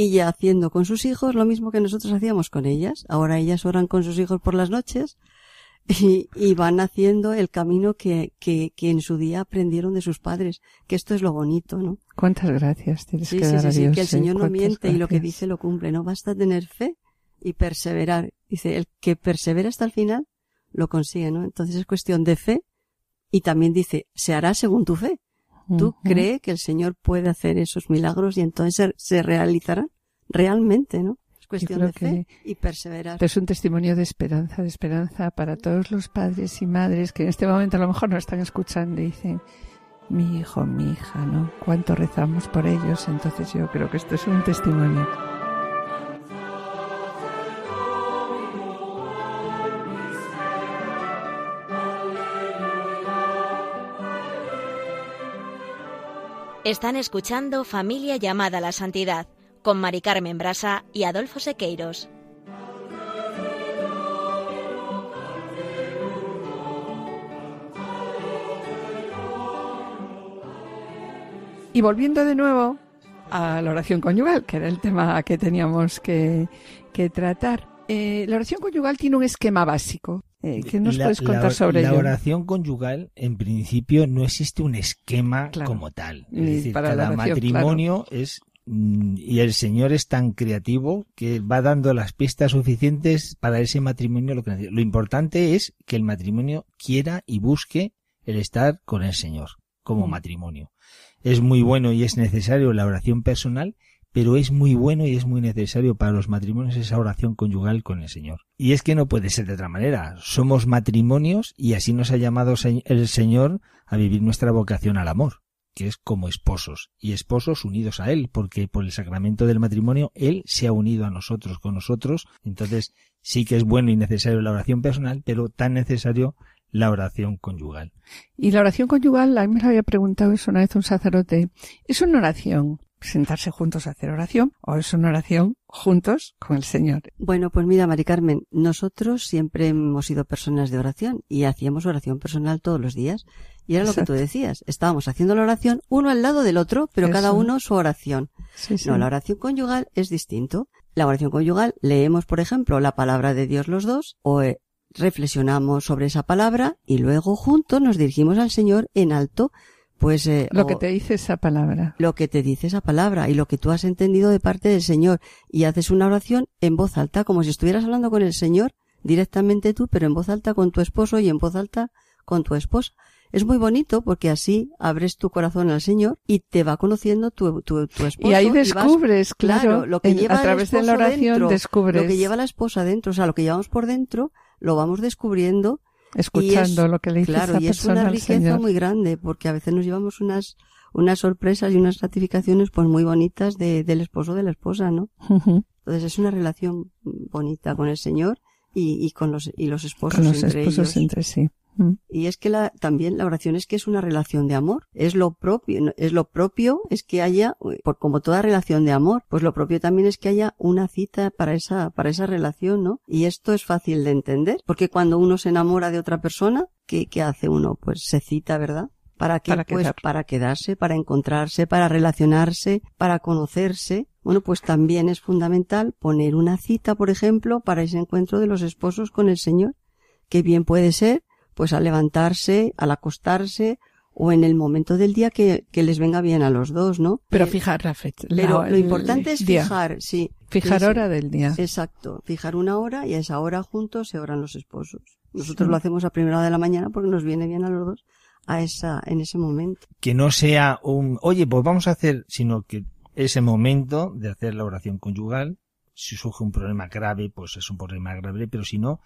y ya haciendo con sus hijos lo mismo que nosotros hacíamos con ellas. Ahora ellas oran con sus hijos por las noches y, y van haciendo el camino que, que, que, en su día aprendieron de sus padres, que esto es lo bonito, ¿no? Cuántas gracias tienes sí, que sí, dar sí, a Dios. Sí, que el Señor ¿eh? no miente gracias. y lo que dice lo cumple, no basta tener fe y perseverar. Dice, el que persevera hasta el final lo consigue, ¿no? Entonces es cuestión de fe y también dice, se hará según tu fe. Tú uh -huh. crees que el Señor puede hacer esos milagros y entonces se, se realizarán realmente, ¿no? Es cuestión de fe y perseverar. Es un testimonio de esperanza, de esperanza para todos los padres y madres que en este momento a lo mejor nos están escuchando y dicen, mi hijo, mi hija, ¿no? Cuánto rezamos por ellos. Entonces yo creo que esto es un testimonio. Están escuchando Familia llamada a la Santidad con Mari Carmen Brasa y Adolfo Sequeiros. Y volviendo de nuevo a la oración conyugal, que era el tema que teníamos que, que tratar, Eh, la oración conyugal tiene un esquema básico. Eh, ¿Qué nos puedes contar sobre la ello? La oración conyugal, en principio, no existe un esquema como tal. Es decir, cada matrimonio es mm, y el Señor es tan creativo que va dando las pistas suficientes para ese matrimonio. Lo, que lo importante es que el matrimonio quiera y busque el estar con el Señor como mm. matrimonio. Es muy bueno y es necesario la oración personal pero es muy bueno y es muy necesario para los matrimonios esa oración conyugal con el Señor. Y es que no puede ser de otra manera. Somos matrimonios y así nos ha llamado el Señor a vivir nuestra vocación al amor, que es como esposos, y esposos unidos a Él, porque por el sacramento del matrimonio Él se ha unido a nosotros, con nosotros. Entonces sí que es bueno y necesario la oración personal, pero tan necesario la oración conyugal. Y la oración conyugal, a mí me lo había preguntado eso una vez un sacerdote, ¿es una oración sentarse juntos a hacer oración o es una oración juntos con el Señor. Bueno, pues mira, Mari Carmen, nosotros siempre hemos sido personas de oración y hacíamos oración personal todos los días. Y era lo que tú decías, estábamos haciendo la oración uno al lado del otro, pero cada uno su oración. No, la oración conyugal es distinto. La oración conyugal leemos, por ejemplo, la palabra de Dios los dos o eh, reflexionamos sobre esa palabra y luego juntos nos dirigimos al Señor en alto pues eh, lo que te dice esa palabra lo que te dice esa palabra y lo que tú has entendido de parte del Señor y haces una oración en voz alta como si estuvieras hablando con el Señor directamente tú pero en voz alta con tu esposo y en voz alta con tu esposa es muy bonito porque así abres tu corazón al Señor y te va conociendo tu, tu, esposo. Y ahí descubres, claro, lo que lleva a través de la oración descubres. Lo que lleva la esposa dentro, o sea, lo que llevamos por dentro, lo vamos descubriendo escuchando lo que le dice claro, y es una riqueza muy grande porque a veces nos llevamos unas unas sorpresas y unas gratificaciones pues muy bonitas de, del esposo o de la esposa, ¿no? Entonces es una relación bonita con el Señor y, y con los y los esposos con los esposos entre sí. Mm. Y es que la, también la oración es que es una relación de amor. Es lo propio, es lo propio, es que haya, por, como toda relación de amor, pues lo propio también es que haya una cita para esa, para esa relación, ¿no? Y esto es fácil de entender, porque cuando uno se enamora de otra persona, ¿qué, qué hace uno? Pues se cita, ¿verdad? ¿Para qué? pues para quedarse, para encontrarse, para relacionarse, para conocerse. Bueno, pues también es fundamental poner una cita, por ejemplo, para ese encuentro de los esposos con el Señor, que bien puede ser pues al levantarse, al acostarse o en el momento del día que, que les venga bien a los dos, ¿no? Pero eh, fijar la fecha. Pero lo importante es fijar, sí. Fijar hora del día. Exacto. Fijar una hora y a esa hora juntos se oran los esposos. Nosotros lo hacemos a primera hora de la mañana porque nos viene bien a los dos a esa, en ese momento. Que no sea un, oye, pues vamos a hacer, sino que ese momento de hacer la oración conyugal, si surge un problema grave, pues es un problema grave, pero si no,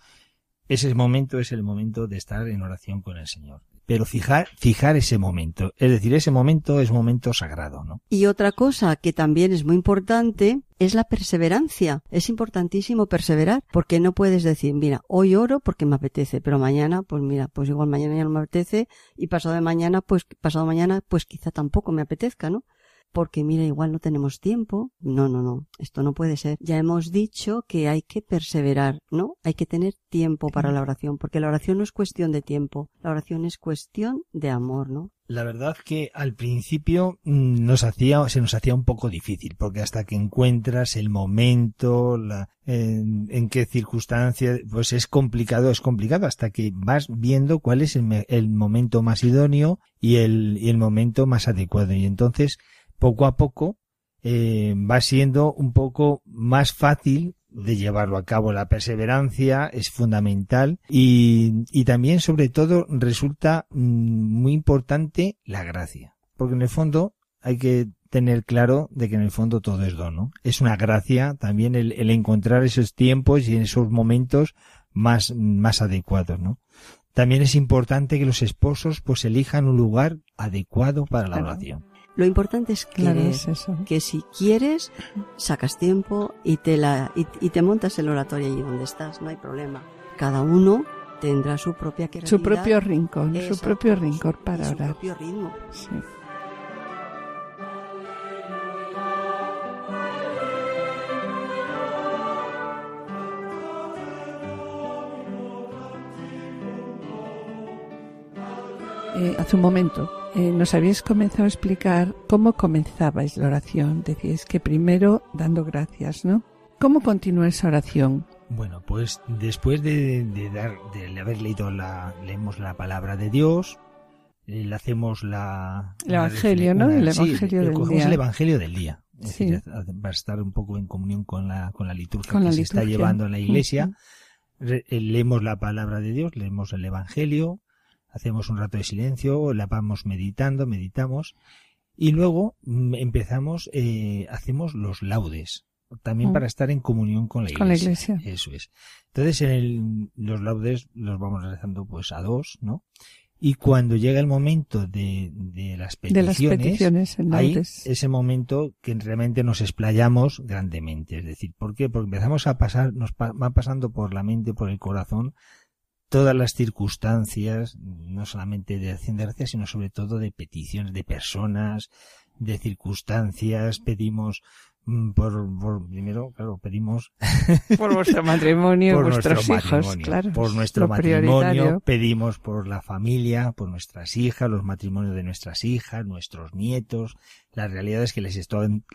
ese momento es el momento de estar en oración con el Señor. Pero fijar, fijar ese momento, es decir, ese momento es momento sagrado, ¿no? Y otra cosa que también es muy importante es la perseverancia. Es importantísimo perseverar, porque no puedes decir, mira, hoy oro porque me apetece, pero mañana, pues mira, pues igual mañana ya no me apetece y pasado de mañana, pues pasado mañana, pues quizá tampoco me apetezca, ¿no? Porque mira, igual no tenemos tiempo. No, no, no, esto no puede ser. Ya hemos dicho que hay que perseverar, ¿no? Hay que tener tiempo para la oración, porque la oración no es cuestión de tiempo, la oración es cuestión de amor, ¿no? La verdad que al principio mm, nos hacía, se nos hacía un poco difícil, porque hasta que encuentras el momento, la, en, qué circunstancia, pues es complicado, es complicado, hasta que vas viendo cuál es el, el momento más idóneo y el, y el momento más adecuado. Y entonces, poco a poco eh, va siendo un poco más fácil de llevarlo a cabo. La perseverancia es fundamental y, y también sobre todo resulta mm, muy importante la gracia. Porque en el fondo hay que tener claro de que en el fondo todo es don, Es una gracia también el, el, encontrar esos tiempos y esos momentos más, más adecuados, ¿no? También es importante que los esposos pues elijan un lugar adecuado para la oración. Lo importante es que si quieres, sacas tiempo y te, la, y, te montas el oratorio allí donde estás, no hay problema. Cada uno tendrá su propia Su propio rincón, su propio rincón para orar. Su propio ritmo. Eh, hace un momento eh, nos habéis comenzado a explicar cómo comenzabais la oración. Decíais que primero dando gracias, ¿no? ¿Cómo continúa esa oración? Bueno, pues después de, de dar, de haber leído la, leemos la palabra de Dios, eh, le hacemos la... El Evangelio, ¿no? El Evangelio del cogemos día. el Evangelio del día. Es Sí. decir, va a estar un poco en comunión con la, con la liturgia Con que la se está llevando en la iglesia. Eh, leemos la palabra de Dios, leemos el Evangelio, hacemos un rato de silencio, la vamos meditando, meditamos, y luego mm, empezamos, eh, hacemos los laudes, también Mm. para estar en comunión con la iglesia. Con la iglesia. Eso es. Entonces, en el- los laudes los vamos rezando pues a dos, ¿no? Y cuando llega el momento de, de las De peticiones, las peticiones en laudes. ese momento que realmente nos explayamos grandemente. Es decir, ¿por qué? Porque empezamos a pasar, nos pa- va pasando por la mente, por el corazón, todas las circunstancias, no solamente de acción de gracias, sino sobre todo de peticiones de personas, de circunstancias, pedimos mm, por, por primero, claro, pedimos Por vuestro matrimonio, por vuestros hijos, claro. por es nuestro matrimonio, pedimos por la familia, por nuestras hijas, los matrimonios de nuestras hijas, nuestros nietos, las realidades que les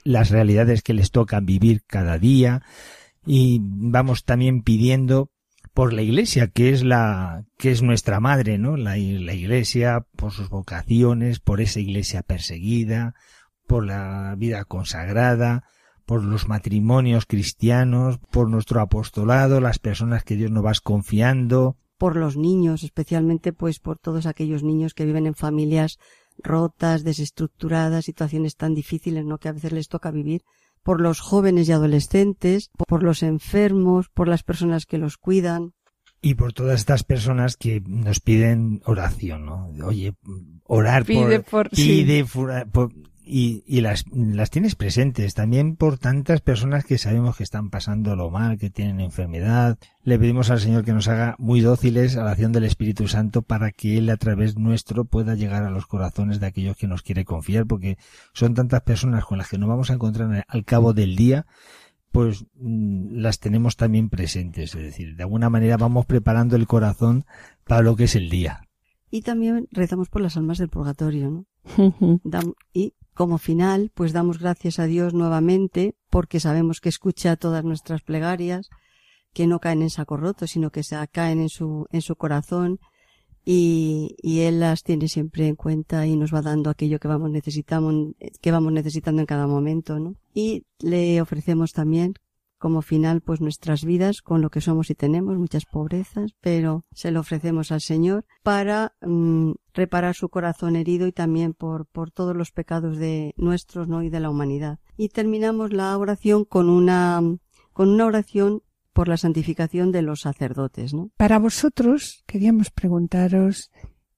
las realidades que les tocan vivir cada día y vamos también pidiendo por la iglesia, que es la, que es nuestra madre, ¿no? La, la iglesia, por sus vocaciones, por esa iglesia perseguida, por la vida consagrada, por los matrimonios cristianos, por nuestro apostolado, las personas que Dios nos va confiando. por los niños, especialmente pues por todos aquellos niños que viven en familias rotas, desestructuradas, situaciones tan difíciles, ¿no? que a veces les toca vivir, por los jóvenes y adolescentes, por los enfermos, por las personas que los cuidan. Y por todas estas personas que nos piden oración, ¿no? Oye, orar Pide por- sí. pide por- y, y las, las tienes presentes también por tantas personas que sabemos que están pasando lo mal, que tienen enfermedad. Le pedimos al Señor que nos haga muy dóciles a la acción del Espíritu Santo para que Él a través nuestro pueda llegar a los corazones de aquellos que nos quiere confiar, porque son tantas personas con las que nos vamos a encontrar al cabo del día pues mm, las tenemos también presentes, es decir, de alguna manera vamos preparando el corazón para lo que es el día. Y también rezamos por las almas del purgatorio, ¿no? Y como final, pues damos gracias a Dios nuevamente porque sabemos que escucha todas nuestras plegarias, que no caen en saco roto, sino que se caen en su, en su corazón y, y Él las tiene siempre en cuenta y nos va dando aquello que vamos necesitamos, que vamos necesitando en cada momento, ¿no? Y le ofrecemos también como final pues nuestras vidas con lo que somos y tenemos, muchas pobrezas, pero se lo ofrecemos al Señor para mm, reparar su corazón herido y también por, por todos los pecados de nuestros ¿no? y de la humanidad. Y terminamos la oración con una, con una oración por la santificación de los sacerdotes, ¿no? Para vosotros, queríamos preguntaros,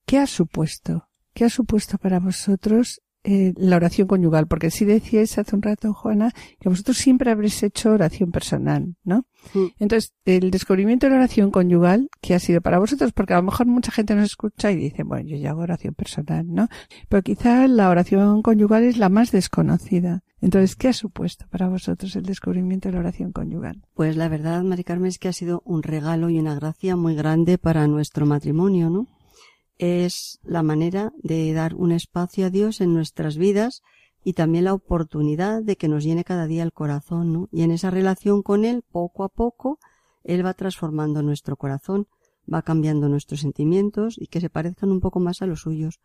¿qué ha supuesto? ¿Qué ha supuesto para vosotros eh, la oración conyugal? Porque sí decíais hace un rato, Juana, que vosotros siempre habréis hecho oración personal, ¿no? Mm. Entonces, el descubrimiento de la oración conyugal, ¿qué ha sido para vosotros? Porque a lo mejor mucha gente nos escucha y dice, bueno, yo ya hago oración personal, ¿no? Pero quizá la oración conyugal es la más desconocida. Entonces, ¿qué ha supuesto para vosotros el descubrimiento de la oración conyugal? Pues la verdad, Mari Carmen, es que ha sido un regalo y una gracia muy grande para nuestro matrimonio, ¿no? Es la manera de dar un espacio a Dios en nuestras vidas y también la oportunidad de que nos llene cada día el corazón, ¿no? Y en esa relación con Él, poco a poco, Él va transformando nuestro corazón, va cambiando nuestros sentimientos y que se parezcan un poco más a los suyos.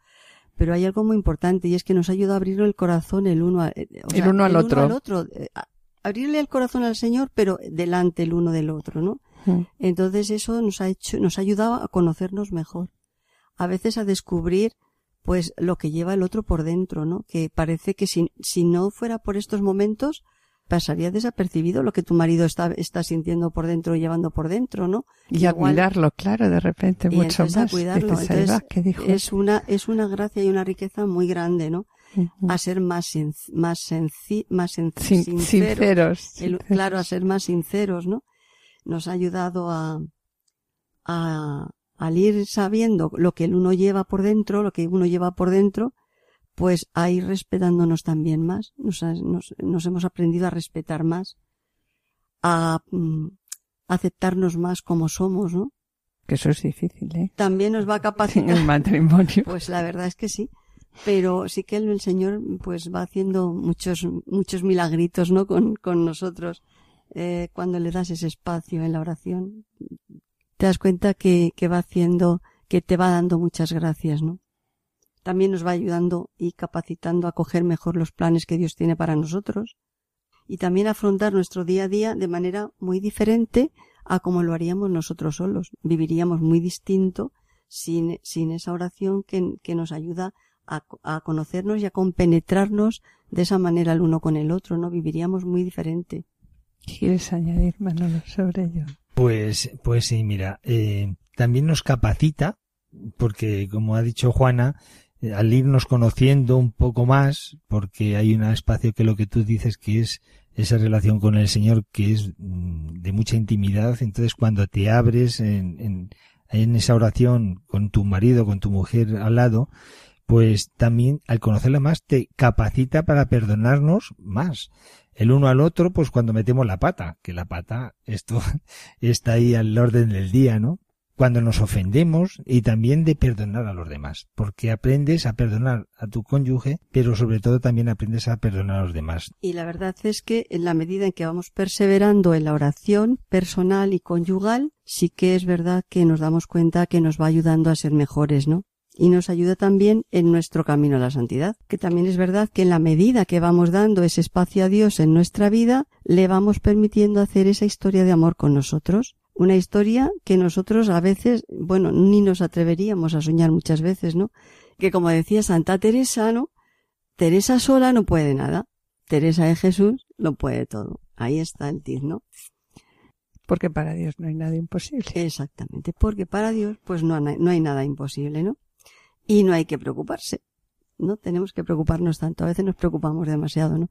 Pero hay algo muy importante y es que nos ayuda a abrir el corazón el uno, a- eh, El uno al otro. al otro, eh, a- abrirle el corazón al Señor, pero delante el uno del otro, ¿no? Mm. Entonces eso nos ha hecho, nos ha ayudado a conocernos mejor. A veces a descubrir, pues, lo que lleva el otro por dentro, ¿no? Que parece que si, si no fuera por estos momentos, pasaría desapercibido lo que tu marido está, está sintiendo por dentro y llevando por dentro, ¿no? Y a Igual- cuidarlo, claro, de repente, y mucho entonces a más. cuidarlo. Entonces, va, ¿qué dijo? es una, es una gracia y una riqueza muy grande, ¿no? A ser más, sin- más senci, más sen- Sin- sinceros. sinceros, El- sinceros. claro, a ser más sinceros, ¿no? Nos ha ayudado a, a, al ir sabiendo lo que el uno lleva por dentro, lo que uno lleva por dentro, pues a ir respetándonos también más. Nos, ha- nos, nos hemos aprendido a respetar más, a mm, aceptarnos más como somos, ¿no? Que eso es difícil, ¿eh? También nos va a En capacitar. el matrimonio. Pues la verdad es que sí. Pero sí que el, el Señor pues va haciendo muchos, muchos milagritos, ¿no? Con, con nosotros. eh, cuando le das ese espacio en la oración, te das cuenta que, que va haciendo, que te va dando muchas gracias, ¿no? También nos va ayudando y capacitando a coger mejor los planes que Dios tiene para nosotros y también afrontar nuestro día a día de manera muy diferente a como lo haríamos nosotros solos. Viviríamos muy distinto sin, sin esa oración que, que nos ayuda a, a, conocernos y a compenetrarnos de esa manera el uno con el otro, ¿no? Viviríamos muy diferente. ¿Quieres añadir, Manolo, sobre ello? Pues, pues sí, mira, eh, también nos capacita, porque como ha dicho Juana, eh, al irnos conociendo un poco más, porque hay un espacio que lo que tú dices que es esa relación con el Señor que es mm, de mucha intimidad, entonces cuando te abres en, en, en esa oración con tu marido, con tu mujer al lado, pues también al conocerla más te capacita para perdonarnos más. El uno al otro, pues cuando metemos la pata, que la pata, esto está ahí al orden del día, ¿no? Cuando nos ofendemos y también de perdonar a los demás, porque aprendes a perdonar a tu cónyuge, pero sobre todo también aprendes a perdonar a los demás. Y la verdad es que en la medida en que vamos perseverando en la oración personal y conyugal, sí que es verdad que nos damos cuenta que nos va ayudando a ser mejores, ¿no? Y nos ayuda también en nuestro camino a la santidad, que también es verdad que en la medida que vamos dando ese espacio a Dios en nuestra vida, le vamos permitiendo hacer esa historia de amor con nosotros, una historia que nosotros a veces, bueno, ni nos atreveríamos a soñar muchas veces, ¿no? Que como decía Santa Teresa, ¿no? Teresa sola no puede nada, Teresa de Jesús lo puede todo. Ahí está el tiz, ¿no? Porque para Dios no hay nada imposible. Exactamente, porque para Dios pues no, no hay nada imposible, ¿no? Y no hay que preocuparse. No tenemos que preocuparnos tanto. A veces nos preocupamos demasiado, ¿no?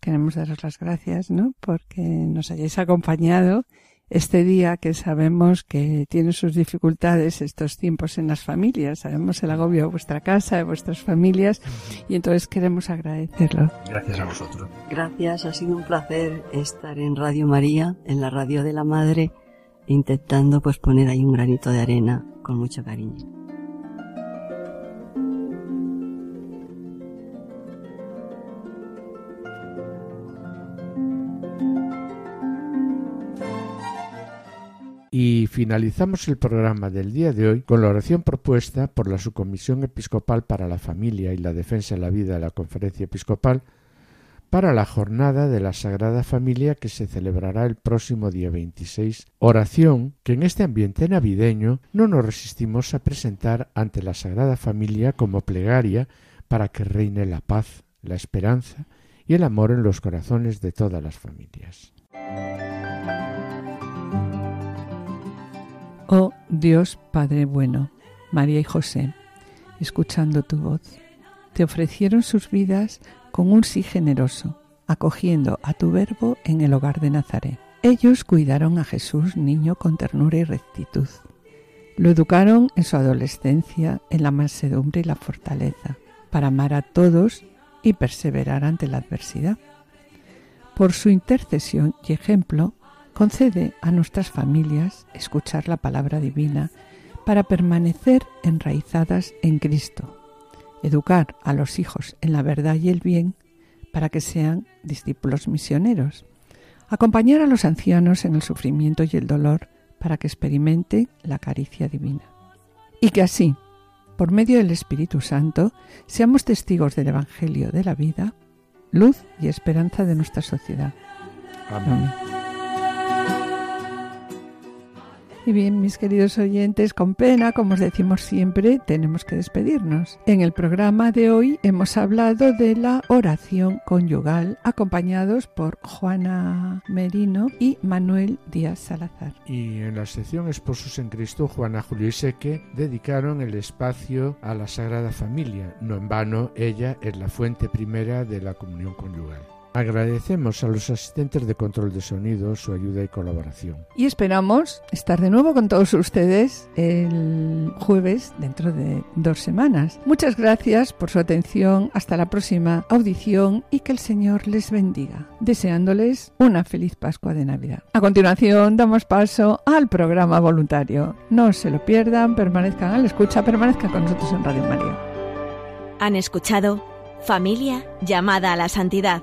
Queremos daros las gracias, ¿no? Porque nos hayáis acompañado este día que sabemos que tiene sus dificultades estos tiempos en las familias. Sabemos el agobio de vuestra casa, de vuestras familias y entonces queremos agradecerlo. Gracias a vosotros. Gracias, ha sido un placer estar en Radio María, en la radio de la Madre, intentando pues poner ahí un granito de arena con mucho cariño. Y finalizamos el programa del día de hoy con la oración propuesta por la Subcomisión Episcopal para la Familia y la Defensa de la Vida de la Conferencia Episcopal para la jornada de la Sagrada Familia que se celebrará el próximo día 26. Oración que en este ambiente navideño no nos resistimos a presentar ante la Sagrada Familia como plegaria para que reine la paz, la esperanza y el amor en los corazones de todas las familias. Oh Dios Padre bueno, María y José, escuchando tu voz, te ofrecieron sus vidas con un sí generoso, acogiendo a tu verbo en el hogar de Nazaret. Ellos cuidaron a Jesús niño con ternura y rectitud. Lo educaron en su adolescencia en la mansedumbre y la fortaleza, para amar a todos y perseverar ante la adversidad. Por su intercesión y ejemplo, Concede a nuestras familias escuchar la palabra divina para permanecer enraizadas en Cristo, educar a los hijos en la verdad y el bien para que sean discípulos misioneros, acompañar a los ancianos en el sufrimiento y el dolor para que experimenten la caricia divina. Y que así, por medio del Espíritu Santo, seamos testigos del Evangelio de la vida, luz y esperanza de nuestra sociedad. Amén. Y bien, mis queridos oyentes, con pena, como os decimos siempre, tenemos que despedirnos. En el programa de hoy hemos hablado de la oración conyugal, acompañados por Juana Merino y Manuel Díaz Salazar. Y en la sección Esposos en Cristo, Juana Julio y Seque dedicaron el espacio a la Sagrada Familia. No en vano, ella es la fuente primera de la comunión conyugal. Agradecemos a los asistentes de control de sonido su ayuda y colaboración. Y esperamos estar de nuevo con todos ustedes el jueves dentro de dos semanas. Muchas gracias por su atención. Hasta la próxima audición y que el Señor les bendiga. Deseándoles una feliz Pascua de Navidad. A continuación damos paso al programa voluntario. No se lo pierdan, permanezcan a la escucha, permanezcan con nosotros en Radio María. Han escuchado Familia llamada a la santidad